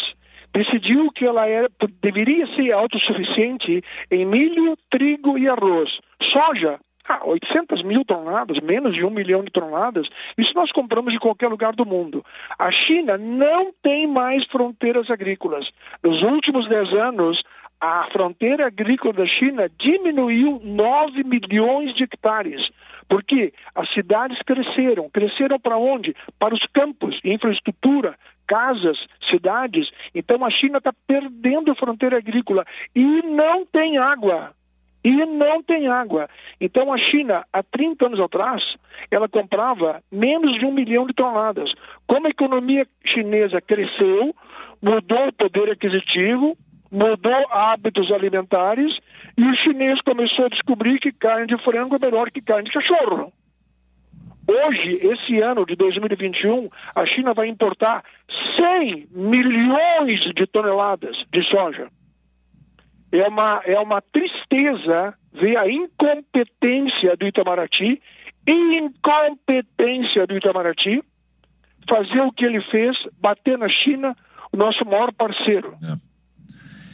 decidiu que ela era, deveria ser autossuficiente em milho, trigo e arroz. Soja, ah, 800 mil toneladas, menos de um milhão de toneladas, isso nós compramos de qualquer lugar do mundo. A China não tem mais fronteiras agrícolas. Nos últimos 10 anos, a fronteira agrícola da China diminuiu 9 milhões de hectares. Porque as cidades cresceram. Cresceram para onde? Para os campos, infraestrutura, casas, cidades. Então a China está perdendo a fronteira agrícola e não tem água. E não tem água. Então a China, há 30 anos atrás, ela comprava menos de um milhão de toneladas. Como a economia chinesa cresceu, mudou o poder aquisitivo, mudou hábitos alimentares e o chinês começou a descobrir que carne de frango é melhor que carne de cachorro. Hoje, esse ano de 2021, a China vai importar 100 milhões de toneladas de soja. É uma, é uma tristeza ver a incompetência do Itamaraty, incompetência do Itamaraty, fazer o que ele fez, bater na China, o nosso maior parceiro. É.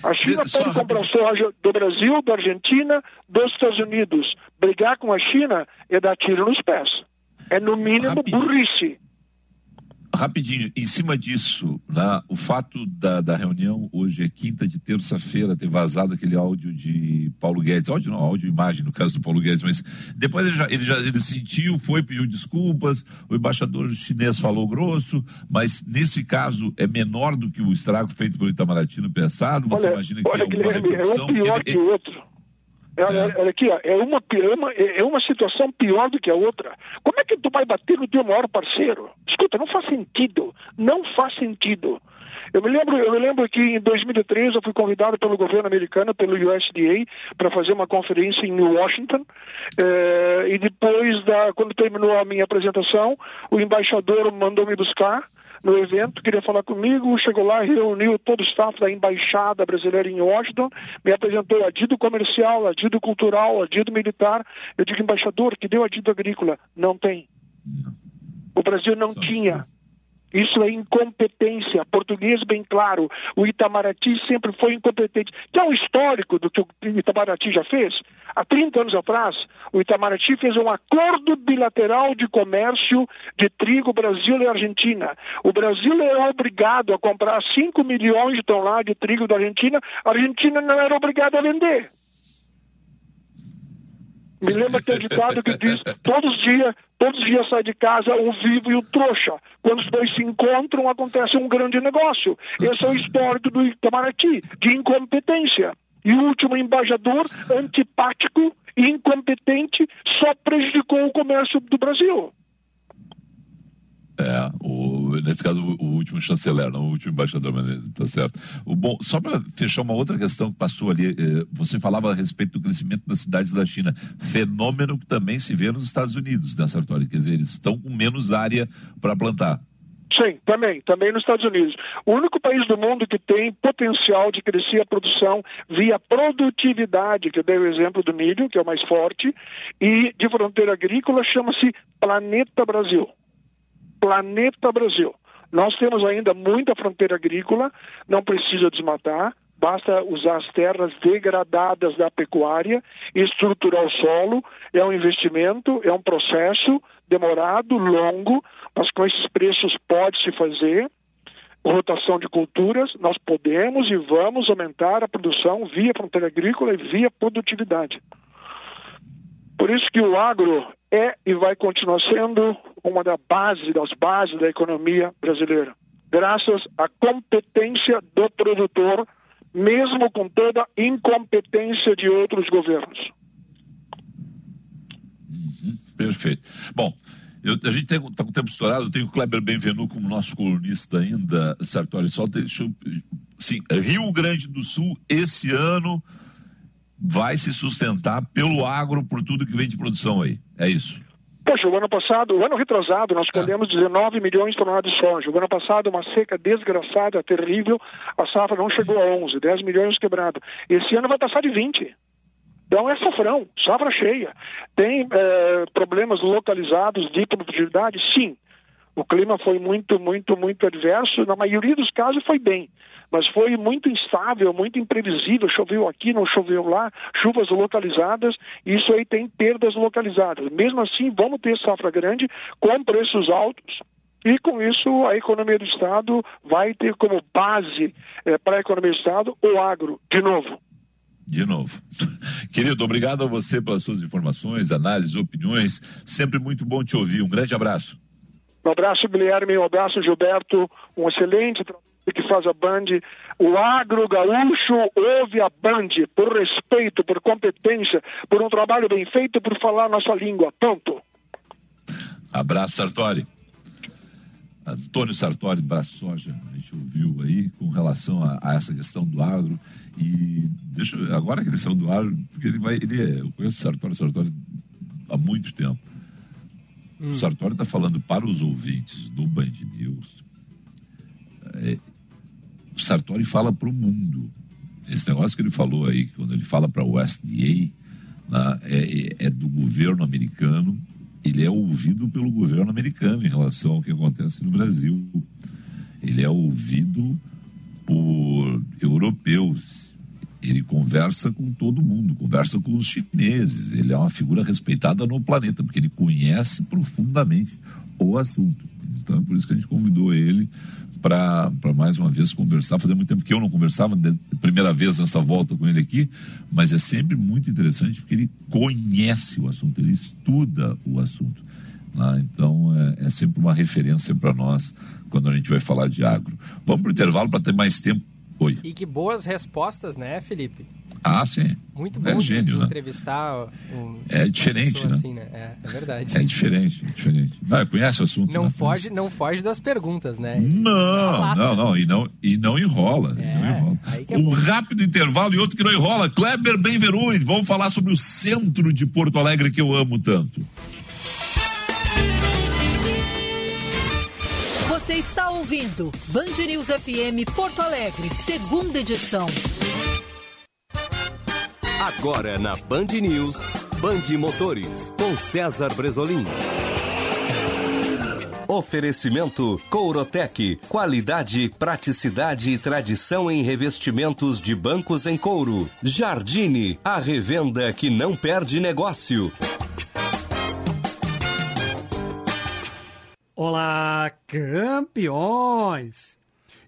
A China pode comprar soja do Brasil, da Argentina, dos Estados Unidos. Brigar com a China é dar tiro nos pés. É, no mínimo, Rapidinho. burrice. Rapidinho, em cima disso, né, o fato da, da reunião hoje é quinta de terça-feira, ter vazado aquele áudio de Paulo Guedes, áudio não, áudio imagem no caso do Paulo Guedes, mas depois ele já, ele já ele sentiu, foi, pediu desculpas, o embaixador chinês falou grosso, mas nesse caso é menor do que o estrago feito pelo Itamaraty no passado, você olha, imagina que olha, é uma repercussão? É um pior ele, que o outro. Olha, é. olha aqui, ó, é, uma, é, uma, é uma situação pior do que a outra. Como é que tu vai bater no teu maior parceiro? Escuta, não faz sentido. Não faz sentido. Eu me lembro, eu me lembro que em 2013 eu fui convidado pelo governo americano, pelo USDA, para fazer uma conferência em Washington. Eh, e depois, da, quando terminou a minha apresentação, o embaixador mandou me buscar no evento, queria falar comigo, chegou lá, reuniu todo o staff da Embaixada Brasileira em Washington, me apresentou a Dido Comercial, a Dido Cultural, a Dido Militar. Eu digo, embaixador, que deu a Dido Agrícola? Não tem. O Brasil não tinha. Isso é incompetência. Português bem claro. O Itamaraty sempre foi incompetente. Que é o histórico do que o Itamaraty já fez. Há 30 anos atrás, o Itamaraty fez um acordo bilateral de comércio de trigo Brasil e Argentina. O Brasil era obrigado a comprar 5 milhões de toneladas de trigo da Argentina. A Argentina não era obrigada a vender. Me lembra aquele ditado que diz: todos os dias, todos os dias sai de casa um vivo e um trouxa. Quando os dois se encontram, acontece um grande negócio. Esse é o histórico do Itamaraty, de incompetência. E o último embaixador, antipático e incompetente, só prejudicou o comércio do Brasil. É, o, nesse caso, o, o, último chanceler, não o último embaixador, mas tá certo. O, bom, só para fechar uma outra questão que passou ali, eh, você falava a respeito do crescimento das cidades da China, fenômeno que também se vê nos Estados Unidos, né, Sartori? Quer dizer, eles estão com menos área para plantar. Sim, também, também nos Estados Unidos. O único país do mundo que tem potencial de crescer a produção via produtividade, que eu dei o exemplo do milho, que é o mais forte, e de fronteira agrícola chama-se Planeta Brasil. Planeta Brasil. Nós temos ainda muita fronteira agrícola, não precisa desmatar, basta usar as terras degradadas da pecuária, estruturar o solo, é um investimento, é um processo demorado, longo, mas com esses preços pode-se fazer. Rotação de culturas, nós podemos e vamos aumentar a produção via fronteira agrícola e via produtividade. Por isso que o agro é e vai continuar sendo uma das bases, das bases da economia brasileira, graças à competência do produtor, mesmo com toda a incompetência de outros governos. Uhum, perfeito. Bom, eu, a gente está com o tempo estourado, eu tenho o Kleber Benvenu como nosso colunista ainda, Sartori, só deixa eu... Sim, Rio Grande do Sul, esse ano vai se sustentar pelo agro, por tudo que vem de produção aí. É isso. Poxa, o ano passado, o ano retrasado, nós colhemos 19 milhões de toneladas de soja. O ano passado, uma seca desgraçada, terrível, a safra não chegou a 11, 10 milhões quebrado. Esse ano vai passar de 20. Então é safrão, safra cheia. Tem é, problemas localizados de produtividade? Sim. O clima foi muito, muito, muito adverso. Na maioria dos casos foi bem, mas foi muito instável, muito imprevisível. Choveu aqui, não choveu lá, chuvas localizadas. Isso aí tem perdas localizadas. Mesmo assim, vamos ter safra grande com preços altos. E com isso, a economia do Estado vai ter como base é, para a economia do Estado o agro, de novo. De novo. Querido, obrigado a você pelas suas informações, análises, opiniões. Sempre muito bom te ouvir. Um grande abraço. Um abraço, Guilherme, um abraço, Gilberto, um excelente trabalho que faz a Band. O agro gaúcho ouve a Band por respeito, por competência, por um trabalho bem feito, por falar a nossa língua. Ponto. Abraço, Sartori. Antônio Sartori, Braço Soja, a gente ouviu aí com relação a, a, essa questão do agro. E deixa agora que ele saiu do agro, porque ele vai. Ele é, eu conheço o Sartori, Sartori há muito tempo. Hum. O Sartori está falando para os ouvintes do Band News. É, o Sartori fala para o mundo. Esse negócio que ele falou aí, quando ele fala para o USDA, né, é, é do governo americano ele é ouvido pelo governo americano em relação ao que acontece no Brasil. Ele é ouvido por europeus. Ele conversa com todo mundo, conversa com os chineses. Ele é uma figura respeitada no planeta, porque ele conhece profundamente o assunto. Então é por isso que a gente convidou ele para mais uma vez conversar. Fazia muito tempo que eu não conversava, primeira vez nessa volta com ele aqui, mas é sempre muito interessante porque ele conhece o assunto, ele estuda o assunto. Né? Então é, é sempre uma referência para nós quando a gente vai falar de agro. Vamos para o intervalo para ter mais tempo. Oi. E que boas respostas, né, Felipe? Ah, sim. Muito é bom é gênio, né? entrevistar um, É diferente, né? Assim, né? É, é, verdade. É diferente, é diferente. Não, conhece o assunto. Não, né? foge, não foge das perguntas, né? Não, não, não. E não, e não enrola. É, não enrola. É um bom. rápido intervalo e outro que não enrola. Kleber Benvenuto. Vamos falar sobre o centro de Porto Alegre que eu amo tanto. Você está ouvindo Band News FM Porto Alegre, segunda edição. Agora na Band News, Band Motores, com César Bresolim. Oferecimento Courotec, qualidade, praticidade e tradição em revestimentos de bancos em couro. Jardine, a revenda que não perde negócio. Olá, campeões!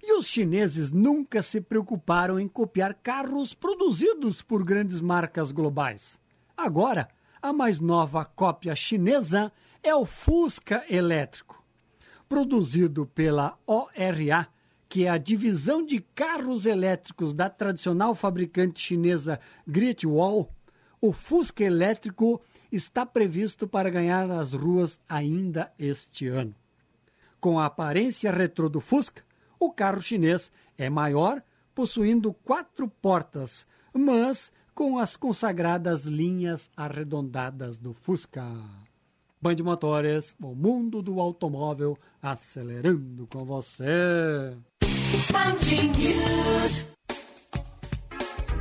E os chineses nunca se preocuparam em copiar carros produzidos por grandes marcas globais. Agora, a mais nova cópia chinesa é o Fusca elétrico. Produzido pela ORA, que é a divisão de carros elétricos da tradicional fabricante chinesa Great Wall, o Fusca elétrico está previsto para ganhar as ruas ainda este ano. Com a aparência retrô do Fusca, o carro chinês é maior, possuindo quatro portas, mas com as consagradas linhas arredondadas do Fusca. Band Motores, o mundo do automóvel acelerando com você.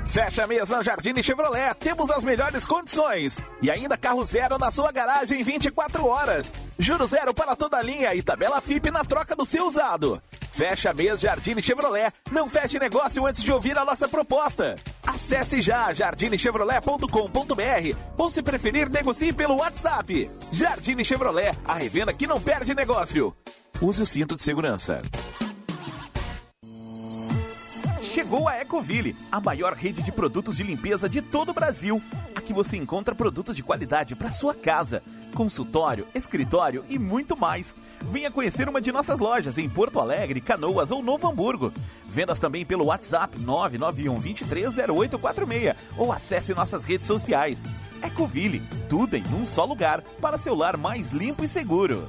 Fecha mês na Jardine Chevrolet. Temos as melhores condições. E ainda carro zero na sua garagem em 24 horas. Juro zero para toda a linha e tabela FIP na troca do seu usado. Fecha mês Jardine Chevrolet. Não feche negócio antes de ouvir a nossa proposta. Acesse já jardinechevrolet.com.br ou se preferir, negocie pelo WhatsApp. Jardine Chevrolet, a revenda que não perde negócio. Use o cinto de segurança. Chegou a Ecoville, a maior rede de produtos de limpeza de todo o Brasil. Aqui você encontra produtos de qualidade para sua casa, consultório, escritório e muito mais. Venha conhecer uma de nossas lojas em Porto Alegre, Canoas ou Novo Hamburgo. Vendas também pelo WhatsApp 991 230846 ou acesse nossas redes sociais. Ecoville, tudo em um só lugar para seu lar mais limpo e seguro.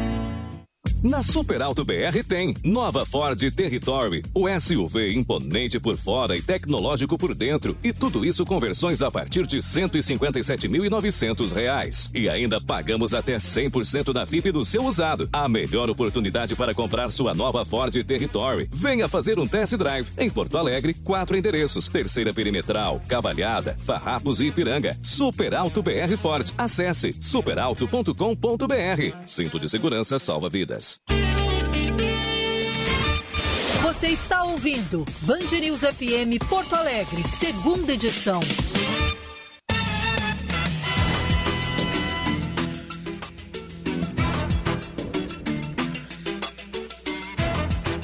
Na Super Alto BR tem nova Ford Territory, o SUV imponente por fora e tecnológico por dentro, e tudo isso com versões a partir de R$ 157.900. E ainda pagamos até 100% da FIP do seu usado. A melhor oportunidade para comprar sua nova Ford Territory. Venha fazer um test drive em Porto Alegre, quatro endereços: Terceira Perimetral, Cavalhada, Farrapos e Ipiranga. Super Alto BR Ford. Acesse superalto.com.br. Cinto de segurança salva vidas. Você está ouvindo Band News FM Porto Alegre, segunda edição.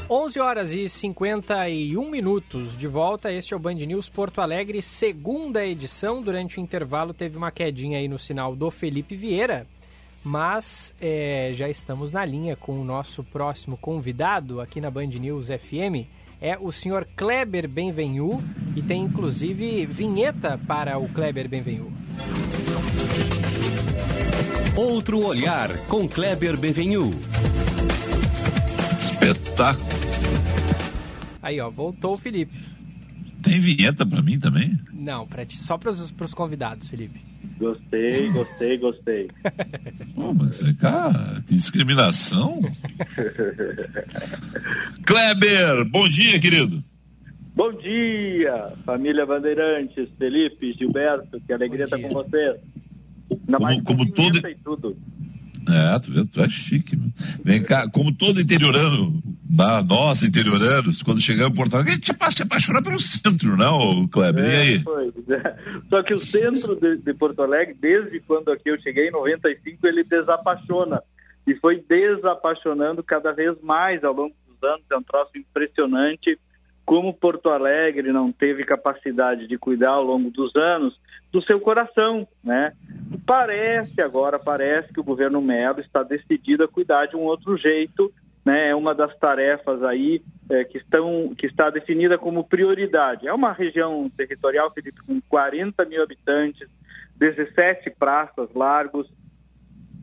11 horas e 51 minutos de volta. Este é o Band News Porto Alegre, segunda edição. Durante o intervalo teve uma quedinha aí no sinal do Felipe Vieira, mas é, já estamos na linha com o nosso próximo convidado aqui na Band News FM. É o senhor Kleber Benvenu e tem inclusive vinheta para o Kleber Benvenu. Outro olhar com Kleber Benvenu. Espetáculo. Aí, ó, voltou o Felipe. Tem vinheta pra mim também? Não, pra ti, só pros, pros convidados, Felipe. Gostei, gostei, gostei. Pô, mas vem cá, que discriminação. Kleber, bom dia, querido. Bom dia, família Bandeirantes, Felipe, Gilberto, que alegria estar com vocês. Ainda mais como, como todo. Tudo. É, tu vê, tu é chique, meu. Vem cá, como todo interiorano, na, nós interioranos, quando chegamos em Porto Alegre, a gente se apaixonar pelo centro, não, Kleber? É, e aí? Pois é. Só que o centro de, de, Porto Alegre, desde quando aqui eu cheguei, em 95, ele desapaixona. E foi desapaixonando cada vez mais ao longo dos anos. É um troço impressionante como Porto Alegre não teve capacidade de cuidar ao longo dos anos do seu coração, né? Parece agora, parece que o governo Melo está decidido a cuidar de um outro jeito, né? É uma das tarefas aí é, que estão que está definida como prioridade. É uma região territorial, Felipe, com 40 mil habitantes, 17 praças largos,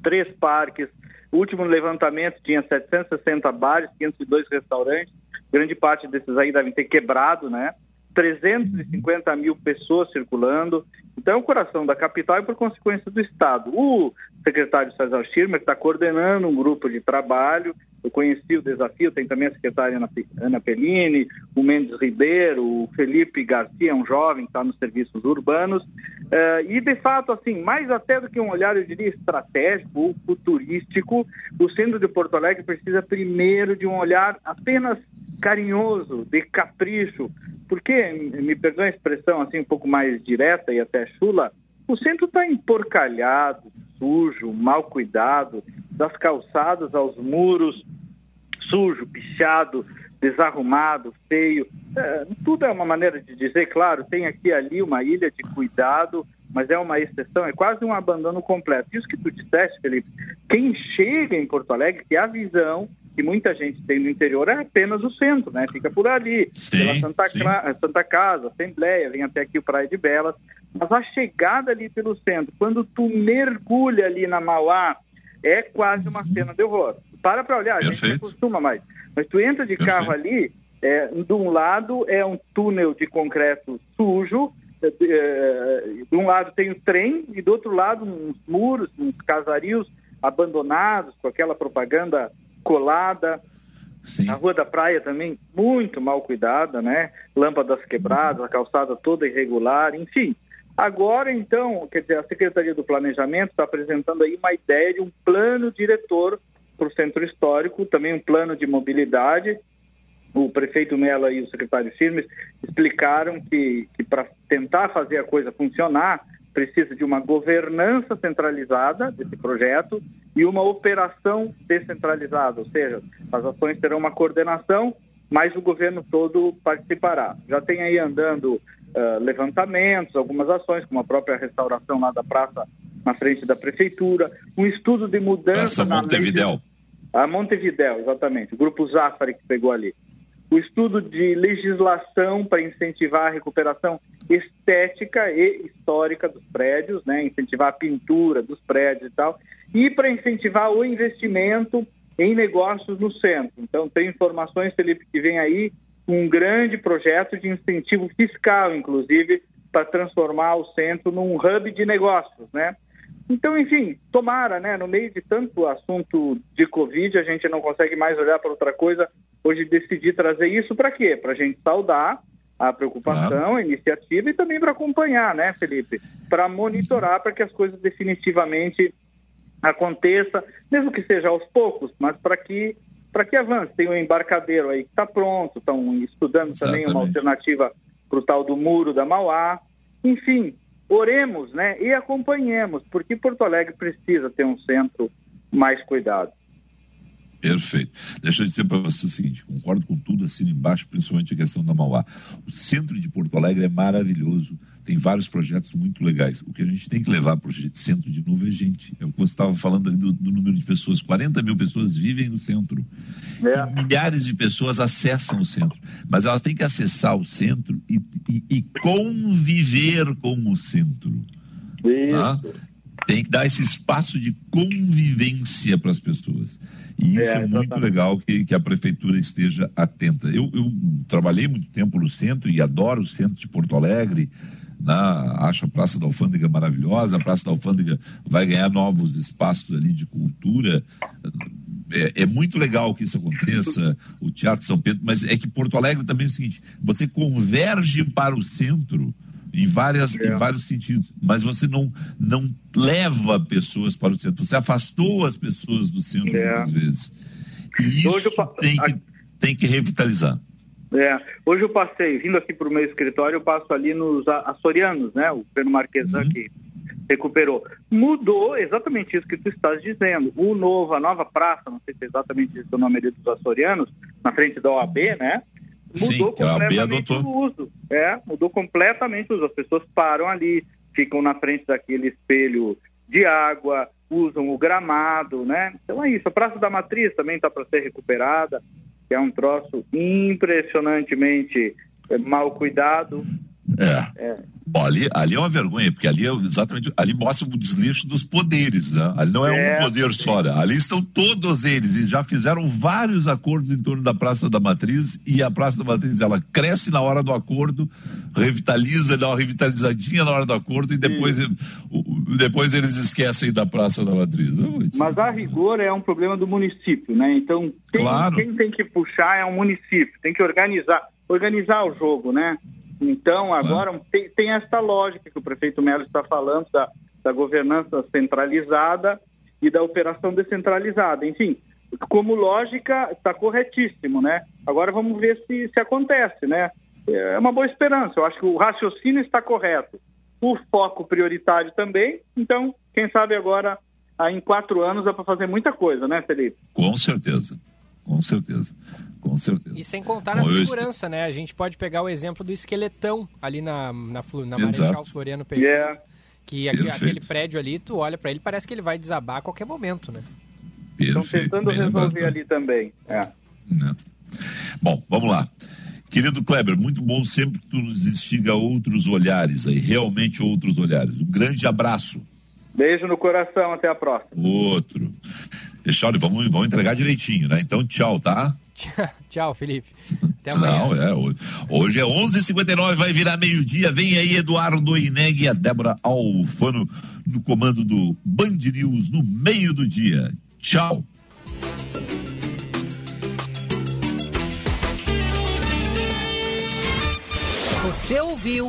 três parques. O último levantamento tinha 760 bares, 502 restaurantes grande parte desses aí devem ter quebrado, né? 350 mil pessoas circulando. Então, é o coração da capital e, por consequência, do Estado. O secretário César Schirmer está coordenando um grupo de trabalho. Eu conheci o desafio, tem também a secretária Ana Pellini, o Mendes Ribeiro, o Felipe Garcia, um jovem que está nos serviços urbanos. Uh, e, de fato, assim, mais até do que um olhar, eu diria, estratégico ou futurístico, o centro de Porto Alegre precisa primeiro de um olhar apenas carinhoso, de capricho, porque, me perdoa a expressão assim um pouco mais direta e até chula, o centro está emporcalhado, sujo, mal cuidado, das calçadas aos muros, sujo, pichado, desarrumado, feio. É, tudo é uma maneira de dizer, claro, tem aqui ali uma ilha de cuidado, mas é uma exceção, é quase um abandono completo. Isso que tu disseste, Felipe, quem chega em Porto Alegre, que a visão que muita gente tem no interior é apenas o centro, né? Fica por ali, sim, pela Santa, Santa Casa, Assembleia, vem até aqui o Praia de Belas. Mas a chegada ali pelo centro, quando tu mergulha ali na Mauá, é quase uma cena de horror. Para para olhar, a gente não costuma mais. Mas tu entra de Perfeito. carro ali, é, de um lado é um túnel de concreto sujo, é, é, de um lado tem o trem e do outro lado uns muros, uns casarios abandonados com aquela propaganda colada. Sim. A Rua da Praia também muito mal cuidada, né? Lâmpadas quebradas, a calçada toda irregular, enfim. Agora, então, quer dizer, a Secretaria do Planejamento está apresentando aí uma ideia de um plano diretor para o centro histórico, também um plano de mobilidade. O prefeito Mello e o secretário Firmes explicaram que, que para tentar fazer a coisa funcionar, precisa de uma governança centralizada desse projeto e uma operação descentralizada, ou seja, as ações terão uma coordenação, mas o governo todo participará. Já tem aí andando uh, levantamentos, algumas ações, como a própria restauração lá da praça na frente da prefeitura, um estudo de mudança... Praça Montevidéu. De... A Montevidéu, exatamente, o grupo Zafari que pegou ali o estudo de legislação para incentivar a recuperação estética e histórica dos prédios, né, incentivar a pintura dos prédios e tal, e para incentivar o investimento em negócios no centro. Então, tem informações, Felipe, que vem aí um grande projeto de incentivo fiscal, inclusive, para transformar o centro num hub de negócios, né? Então, enfim, tomara, né? No meio de tanto assunto de Covid, a gente não consegue mais olhar para outra coisa. Hoje decidi trazer isso para quê? Para a gente saudar a preocupação, claro. a iniciativa e também para acompanhar, né, Felipe? Para monitorar para que as coisas definitivamente aconteça, mesmo que seja aos poucos, mas para que para que avance. Tem um embarcadeiro aí que está pronto, estão estudando Exatamente. também uma alternativa para o tal do muro da Mauá. Enfim, oremos né, e acompanhemos, porque Porto Alegre precisa ter um centro mais cuidado. Perfeito. Deixa eu dizer para você o seguinte: concordo com tudo, assino embaixo, principalmente a questão da Mauá. O centro de Porto Alegre é maravilhoso, tem vários projetos muito legais. O que a gente tem que levar para o centro de novo é gente. É o que você estava falando ali do, do, número de pessoas: 40 mil pessoas vivem no centro. É. milhares de pessoas acessam o centro. Mas elas têm que acessar o centro e, e, e conviver com o centro. Isso. Tá? Tem que dar esse espaço de convivência para as pessoas. E isso é, é muito legal que, que, a prefeitura esteja atenta. Eu, eu, trabalhei muito tempo no centro e adoro o centro de Porto Alegre. Na, acho a Praça da Alfândega maravilhosa. A Praça da Alfândega vai ganhar novos espaços ali de cultura. É, é, muito legal que isso aconteça, o Teatro São Pedro, mas é que Porto Alegre também é o seguinte: você converge para o centro em, várias, é. em vários sentidos, mas você não, não leva pessoas para o centro, você afastou as pessoas do centro é. muitas vezes. E isso Hoje eu... tem, que, tem que revitalizar. É. Hoje eu passei, vindo aqui para o meu escritório, eu passo ali nos açorianos, né? O Pedro Marquesan uhum. que recuperou. Mudou exatamente isso que tu estás dizendo. O novo, a nova praça, não sei se é exatamente esse o nome ali dos açorianos, na frente da OAB, né? Mudou Sim, completamente o uso. É, mudou completamente o uso. As pessoas param ali, ficam na frente daquele espelho de água, usam o gramado, né? Então é isso. A Praça da Matriz também está para ser recuperada, que é um troço impressionantemente é, mal cuidado. É. é. Bom, ali, ali é uma vergonha, porque ali é exatamente ali mostra o desleixo dos poderes, né? Ali não é, é um poder só, né? ali estão todos eles e já fizeram vários acordos em torno da Praça da Matriz e a Praça da Matriz ela cresce na hora do acordo, revitaliza, dá uma revitalizadinha na hora do acordo e depois, depois eles esquecem da Praça da Matriz. Mas a rigor é um problema do município, né? Então tem, claro. quem tem que puxar é o município, tem que organizar, organizar o jogo, né? Então, agora tem, tem essa lógica que o prefeito Melo está falando da, da governança centralizada e da operação descentralizada. Enfim, como lógica, está corretíssimo, né? Agora vamos ver se, se acontece, né? É uma boa esperança. Eu acho que o raciocínio está correto. O foco prioritário também. Então, quem sabe agora, em quatro anos, dá para fazer muita coisa, né, Felipe? Com certeza. Com certeza. Com certeza. E sem contar Bom, na segurança, eu... né? A gente pode pegar o exemplo do esqueletão ali na, na, na Marechal Floriano Peixoto. Yeah. Que aqui, aquele prédio ali, tu olha para ele, parece que ele vai desabar a qualquer momento, né? Estão tentando resolver ali também. É. Né? Bom, vamos lá. Querido Kleber, muito bom sempre que tu nos instiga outros olhares aí, realmente outros olhares. Um grande abraço. Beijo no coração, até a próxima. Outro. Deixa, vamos, vamos entregar direitinho, né? Então, tchau, tá? Tchau, Felipe. Até amanhã. Não, é, hoje, hoje é 11h59, vai virar meio-dia. Vem aí Eduardo Ineg e a Débora Alfano no comando do Band News no meio do dia. Tchau. Você ouviu